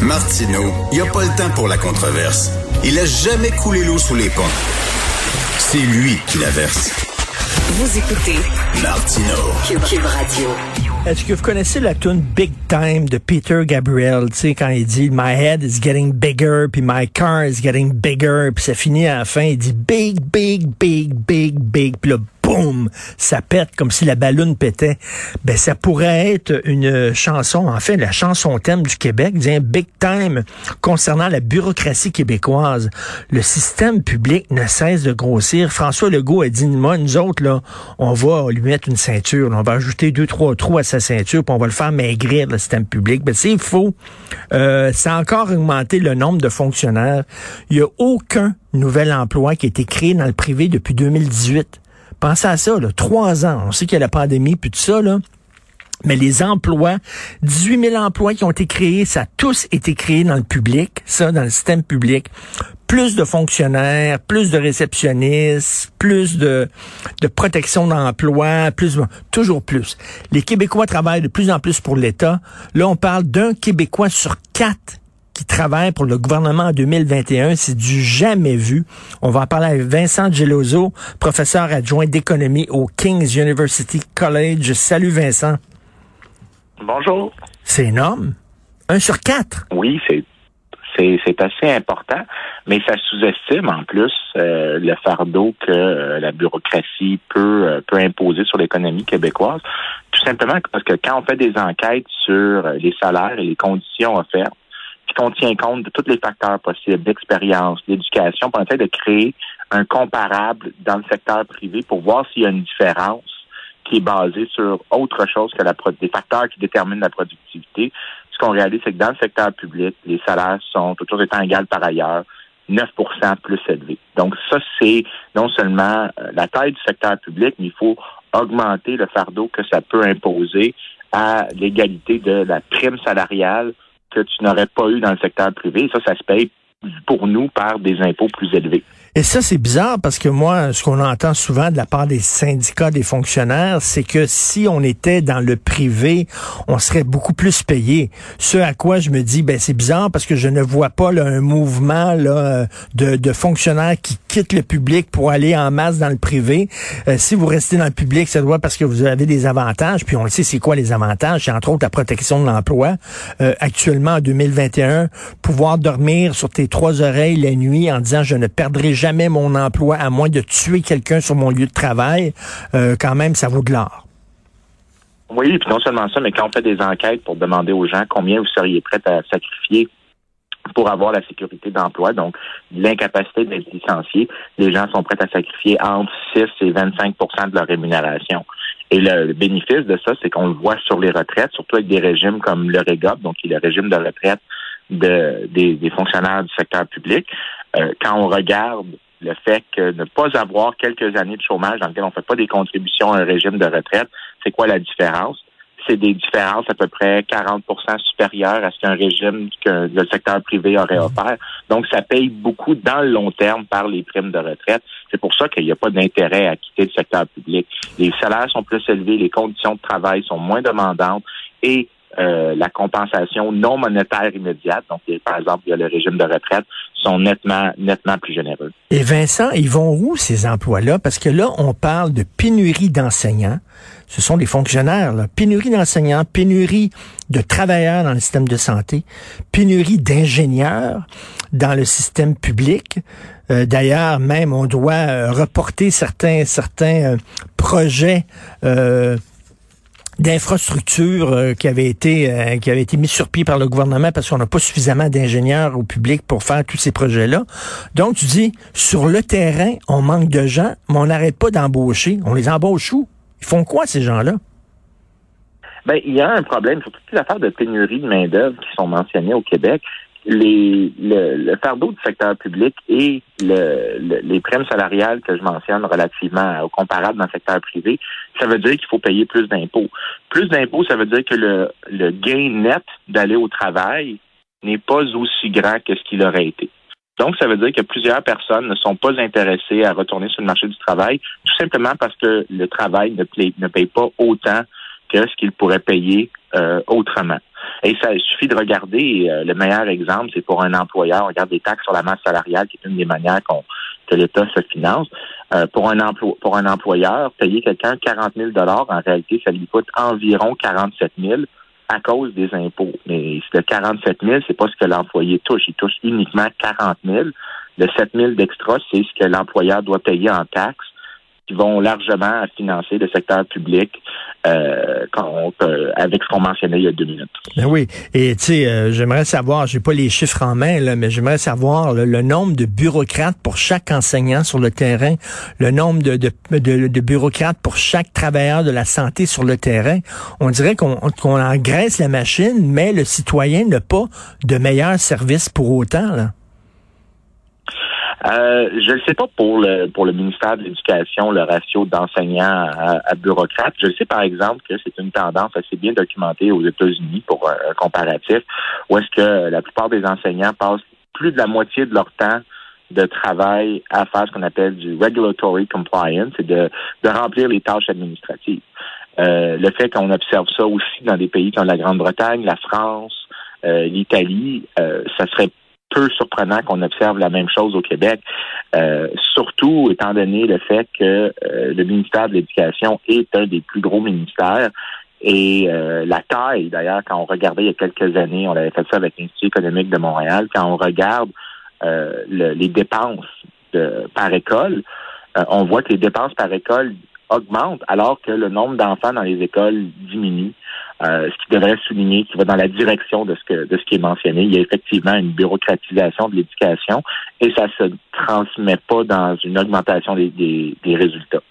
Martineau, il n'y a pas le temps pour la controverse. Il a jamais coulé l'eau sous les ponts. C'est lui qui la verse. Vous écoutez Martino. Cube, Radio. Est-ce que vous connaissez la tune Big Time de Peter Gabriel, tu sais, quand il dit My head is getting bigger, puis my car is getting bigger, puis ça finit à la fin, il dit Big, big, big, big, big, puis là, boum, ça pète comme si la ballonne pétait. Ben, ça pourrait être une chanson, en fait, la chanson thème du Québec, dit Big Time, concernant la bureaucratie québécoise. Le système public ne cesse de grossir. François Legault a dit, moi, nous autres, là, on va lui mettre une ceinture, on va ajouter deux, trois trous à sa ceinture, puis on va le faire maigrir, le système public. Ben, c'est faux. Euh, ça a encore augmenté le nombre de fonctionnaires. Il n'y a aucun nouvel emploi qui a été créé dans le privé depuis 2018. Pensez à ça, là, trois ans. On sait qu'il y a la pandémie, puis tout ça. Mais les emplois, 18 000 emplois qui ont été créés, ça a tous été créés dans le public, ça, dans le système public. Plus de fonctionnaires, plus de réceptionnistes, plus de, de protection d'emploi, plus, toujours plus. Les Québécois travaillent de plus en plus pour l'État. Là, on parle d'un Québécois sur quatre qui travaille pour le gouvernement en 2021. C'est du jamais vu. On va en parler avec Vincent Geloso, professeur adjoint d'économie au King's University College. Salut Vincent. Bonjour. C'est énorme. Un sur quatre. Oui, c'est c'est assez important, mais ça sous-estime en plus euh, le fardeau que euh, la bureaucratie peut, euh, peut imposer sur l'économie québécoise. Tout simplement parce que quand on fait des enquêtes sur les salaires et les conditions offertes, puis qu'on tient compte de tous les facteurs possibles, l'expérience, l'éducation, pour essayer de créer un comparable dans le secteur privé pour voir s'il y a une différence qui est basée sur autre chose que la, des facteurs qui déterminent la productivité ce qu'on réalise, c'est que dans le secteur public, les salaires sont, toujours étant égales par ailleurs, 9% plus élevés. Donc ça, c'est non seulement euh, la taille du secteur public, mais il faut augmenter le fardeau que ça peut imposer à l'égalité de la prime salariale que tu n'aurais pas eu dans le secteur privé. Ça, ça se paye pour nous par des impôts plus élevés. Et ça, c'est bizarre parce que moi, ce qu'on entend souvent de la part des syndicats, des fonctionnaires, c'est que si on était dans le privé, on serait beaucoup plus payé. Ce à quoi je me dis, ben c'est bizarre parce que je ne vois pas là, un mouvement là, de, de, fonctionnaires qui quittent le public pour aller en masse dans le privé. Euh, si vous restez dans le public, ça doit parce que vous avez des avantages. Puis on le sait, c'est quoi les avantages? C'est entre autres la protection de l'emploi. Euh, actuellement, en 2021, pouvoir dormir sur tes trois oreilles la nuit en disant je ne perdrai jamais mon emploi à moins de tuer quelqu'un sur mon lieu de travail, euh, quand même, ça vaut de l'or. Oui, puis non seulement ça, mais quand on fait des enquêtes pour demander aux gens combien vous seriez prêts à sacrifier pour avoir la sécurité d'emploi, donc l'incapacité d'être licencié, les gens sont prêts à sacrifier entre 6 et 25% de leur rémunération. Et le, bénéfice de ça, c'est qu'on le voit sur les retraites, surtout avec des régimes comme le REGOP, donc qui est le régime de retraite de, des, fonctionnaires du secteur public. Euh, quand on regarde le fait que ne pas avoir quelques années de chômage dans lequel on ne fait pas des contributions à un régime de retraite, c'est quoi la différence? C'est des différences à peu près 40% supérieures à ce qu'un régime que le secteur privé aurait offert. Donc, ça paye beaucoup dans le long terme par les primes de retraite. C'est pour ça qu'il n'y a pas d'intérêt à quitter le secteur public. Les salaires sont plus élevés, les conditions de travail sont moins demandantes et euh, la compensation non monétaire immédiate, donc par exemple, il y a le régime de retraite, sont nettement, nettement plus généreux. Et Vincent, ils vont où ces emplois-là? Parce que là, on parle de pénurie d'enseignants. ce sont des fonctionnaires. Là. Pénurie d'enseignants, pénurie de travailleurs dans le système de santé, pénurie d'ingénieurs dans le système public. Euh, d'ailleurs, même on doit euh, reporter certains certains euh, projets d'infrastructures qui avaient été qui avaient été mis sur pied par le gouvernement parce qu'on n'a pas suffisamment d'ingénieurs au public pour faire tous ces projets-là. Donc tu dis sur le terrain, on manque de gens, mais on n'arrête pas d'embaucher. On les embauche où? Ils font quoi ces gens-là? Ben, il y a un problème sur toutes les affaires de pénurie de main-d'œuvre qui sont mentionnées au Québec les, le, le, fardeau du secteur public et le, les primes salariales que je mentionne relativement au comparable dans le secteur privé, ça veut dire qu'il faut payer plus d'impôts. Plus d'impôts, ça veut dire que le, le gain net d'aller au travail n'est pas aussi grand que ce qu'il aurait été. Donc, ça veut dire que plusieurs personnes ne sont pas intéressées à retourner sur le marché du travail, tout simplement parce que le travail ne, paye, ne paye pas autant que ce qu'il pourrait payer euh, autrement. Et ça suffit de regarder euh, le meilleur exemple, c'est pour un employeur. On regarde des taxes sur la masse salariale, qui est une des manières qu'on que l'État se finance. Euh, pour un emploi, pour un employeur, payer quelqu'un 40 000 dollars, en réalité, ça lui coûte environ 47 000 à cause des impôts. Mais le 47 000, c'est pas ce que l'employé touche. Il touche uniquement 40 000. Le 7 000 d'extra, c'est ce que l'employeur doit payer en taxes qui vont largement financer le secteur public euh, avec ce qu'on mentionnait il y a deux minutes. Ben oui, et tu sais, euh, j'aimerais savoir, j'ai pas les chiffres en main là, mais j'aimerais savoir le nombre de bureaucrates pour chaque enseignant sur le terrain, le nombre de, de, de, bureaucrates pour chaque travailleur de la santé sur le terrain. On dirait qu'on engraisse la machine, mais le citoyen n'a pas de meilleur service pour autant là. Euh, je ne sais pas pour le pour le ministère de l'Éducation le ratio d'enseignants à, bureaucrates. Je sais par exemple que c'est une tendance assez bien documentée aux États-Unis pour un, comparatif, où est-ce que la plupart des enseignants passent plus de la moitié de leur temps de travail à faire ce qu'on appelle du regulatory compliance, c'est de, de remplir les tâches administratives. Euh, le fait qu'on observe ça aussi dans des pays comme la Grande-Bretagne, la France, euh, l'Italie, euh, ça serait peu surprenant qu'on observe la même chose au Québec, euh, surtout étant donné le fait que euh, le ministère de l'Éducation est un des plus gros ministères. Et euh, la taille, d'ailleurs, quand on regardait il y a quelques années, on avait fait ça avec l'Institut économique de Montréal, quand on regarde les dépenses de, par école, on voit que les dépenses par école augmentent alors que le nombre d'enfants dans les écoles diminue. Euh, ce qui devrait souligner qui va dans la direction de ce que de ce qui est mentionné. Il y a effectivement une bureaucratisation de l'éducation et ça se transmet pas dans une augmentation des, des résultats.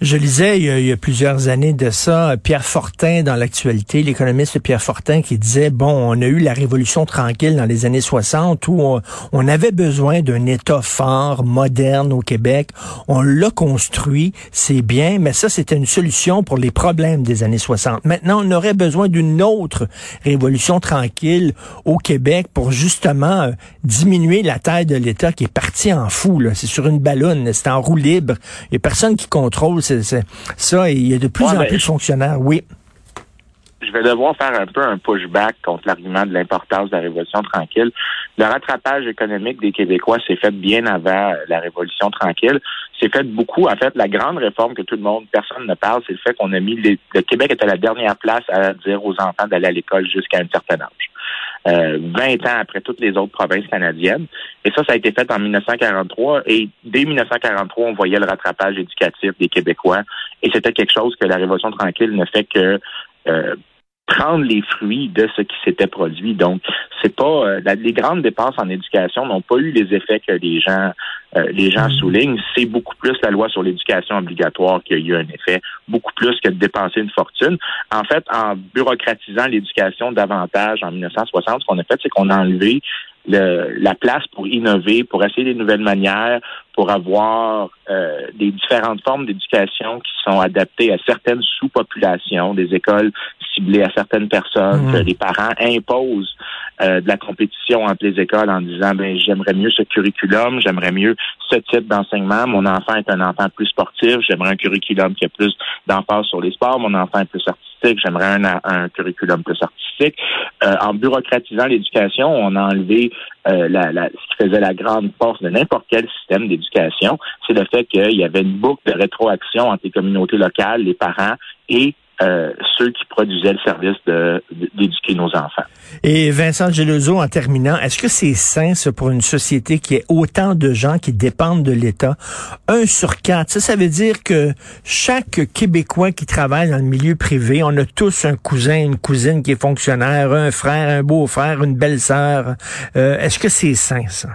Je lisais il y, a, plusieurs années de ça, Pierre Fortin dans l'actualité, l'économiste Pierre Fortin qui disait, bon, on a eu la révolution tranquille dans les années 60 où on, avait besoin d'un État fort, moderne au Québec. On l'a construit, c'est bien, mais ça, c'était une solution pour les problèmes des années 60. Maintenant, on aurait besoin d'une autre révolution tranquille au Québec pour justement euh, diminuer la taille de l'État qui est parti en fou. C'est sur une ballonne, c'est en roue libre. Il n'y a personne qui contrôle c'est, ça, il y a de plus en plus de fonctionnaires, oui. Je vais devoir faire un peu un pushback contre l'argument de l'importance de la Révolution tranquille. Le rattrapage économique des Québécois s'est fait bien avant la Révolution tranquille. C'est fait beaucoup. En fait, la grande réforme que tout le monde, personne ne parle, c'est le fait qu'on a mis le Québec était la dernière place à dire aux enfants d'aller à l'école jusqu'à un certain âge. 20 euh, ans après toutes les autres provinces canadiennes. Et ça, ça a été fait en 1943. Et dès 1943, on voyait le rattrapage éducatif des Québécois. Et c'était quelque chose que la Révolution tranquille ne fait que euh, prendre les fruits de ce qui s'était produit. Donc, c'est pas euh, les grandes dépenses en éducation n'ont pas eu les effets que les gens euh, les gens mm. soulignent. C'est beaucoup plus la loi sur l'éducation obligatoire qui a eu un effet, beaucoup plus que de dépenser une fortune. En fait, en bureaucratisant l'éducation davantage en 1960, ce qu'on a fait, c'est qu'on a enlevé la place pour innover, pour essayer des nouvelles manières, pour avoir euh, des différentes formes d'éducation qui sont adaptées à certaines sous-populations, des écoles ciblées à certaines personnes, que mmh. les parents imposent euh, de la compétition entre les écoles en disant ben j'aimerais mieux ce curriculum, j'aimerais mieux ce type d'enseignement. Mon enfant est un enfant plus sportif, j'aimerais un curriculum qui a plus d'emphase sur les sports. Mon enfant est plus artistique, j'aimerais un, un, curriculum plus artistique. Euh, en bureaucratisant l'éducation, on a enlevé euh, la, la, ce qui faisait la grande force de n'importe quel système d'éducation, c'est le fait qu'il y avait une boucle de rétroaction entre les communautés locales, les parents et euh, ceux qui produisaient le service d'éduquer nos enfants. Et Vincent Gelozo, en terminant, est-ce que c'est sain, pour une société qui est autant de gens qui dépendent de l'État? Un sur quatre, ça, ça veut dire que chaque Québécois qui travaille dans le milieu privé, on a tous un cousin, une cousine qui est fonctionnaire, un frère, un beau-frère, une belle-sœur. Euh, est-ce que c'est sain, ça?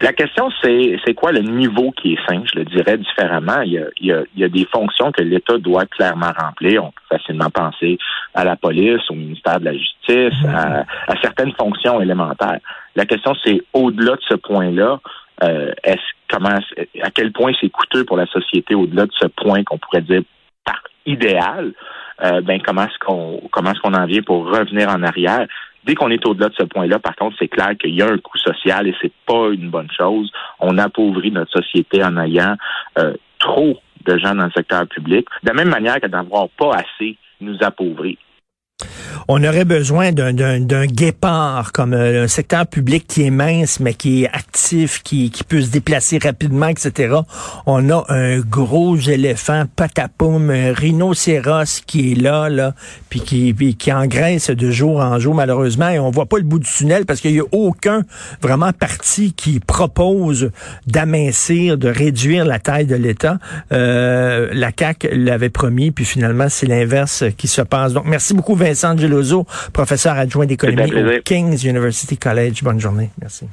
La question, c'est c'est quoi le niveau qui est sain? Je le dirais différemment. Il y a, il y a, il y a des fonctions que l'État doit clairement remplir. On peut facilement penser à la police, au ministère de la Justice, mm-hmm. à, à certaines fonctions élémentaires. La question, c'est au-delà de ce point-là, euh, est-ce comment à quel point c'est coûteux pour la société au-delà de ce point qu'on pourrait dire par idéal, euh, ben comment est-ce qu'on comment est-ce qu'on en vient pour revenir en arrière? Dès qu'on est au-delà de ce point-là, par contre, c'est clair qu'il y a un coût social et c'est pas une bonne chose. On appauvrit notre société en ayant euh, trop de gens dans le secteur public, de la même manière que d'avoir pas assez nous appauvrit on aurait besoin d'un guépard comme euh, un secteur public qui est mince mais qui est actif, qui, qui peut se déplacer rapidement, etc. On a un gros éléphant patapoum, un rhinocéros qui est là, là, puis qui, qui engraisse de jour en jour malheureusement et on voit pas le bout du tunnel parce qu'il y a aucun vraiment parti qui propose d'amincir, de réduire la taille de l'État. Euh, la CAC l'avait promis, puis finalement c'est l'inverse qui se passe. Donc merci beaucoup Gelozo, professeur adjoint d'économie au King's University College. Bonne journée. Merci.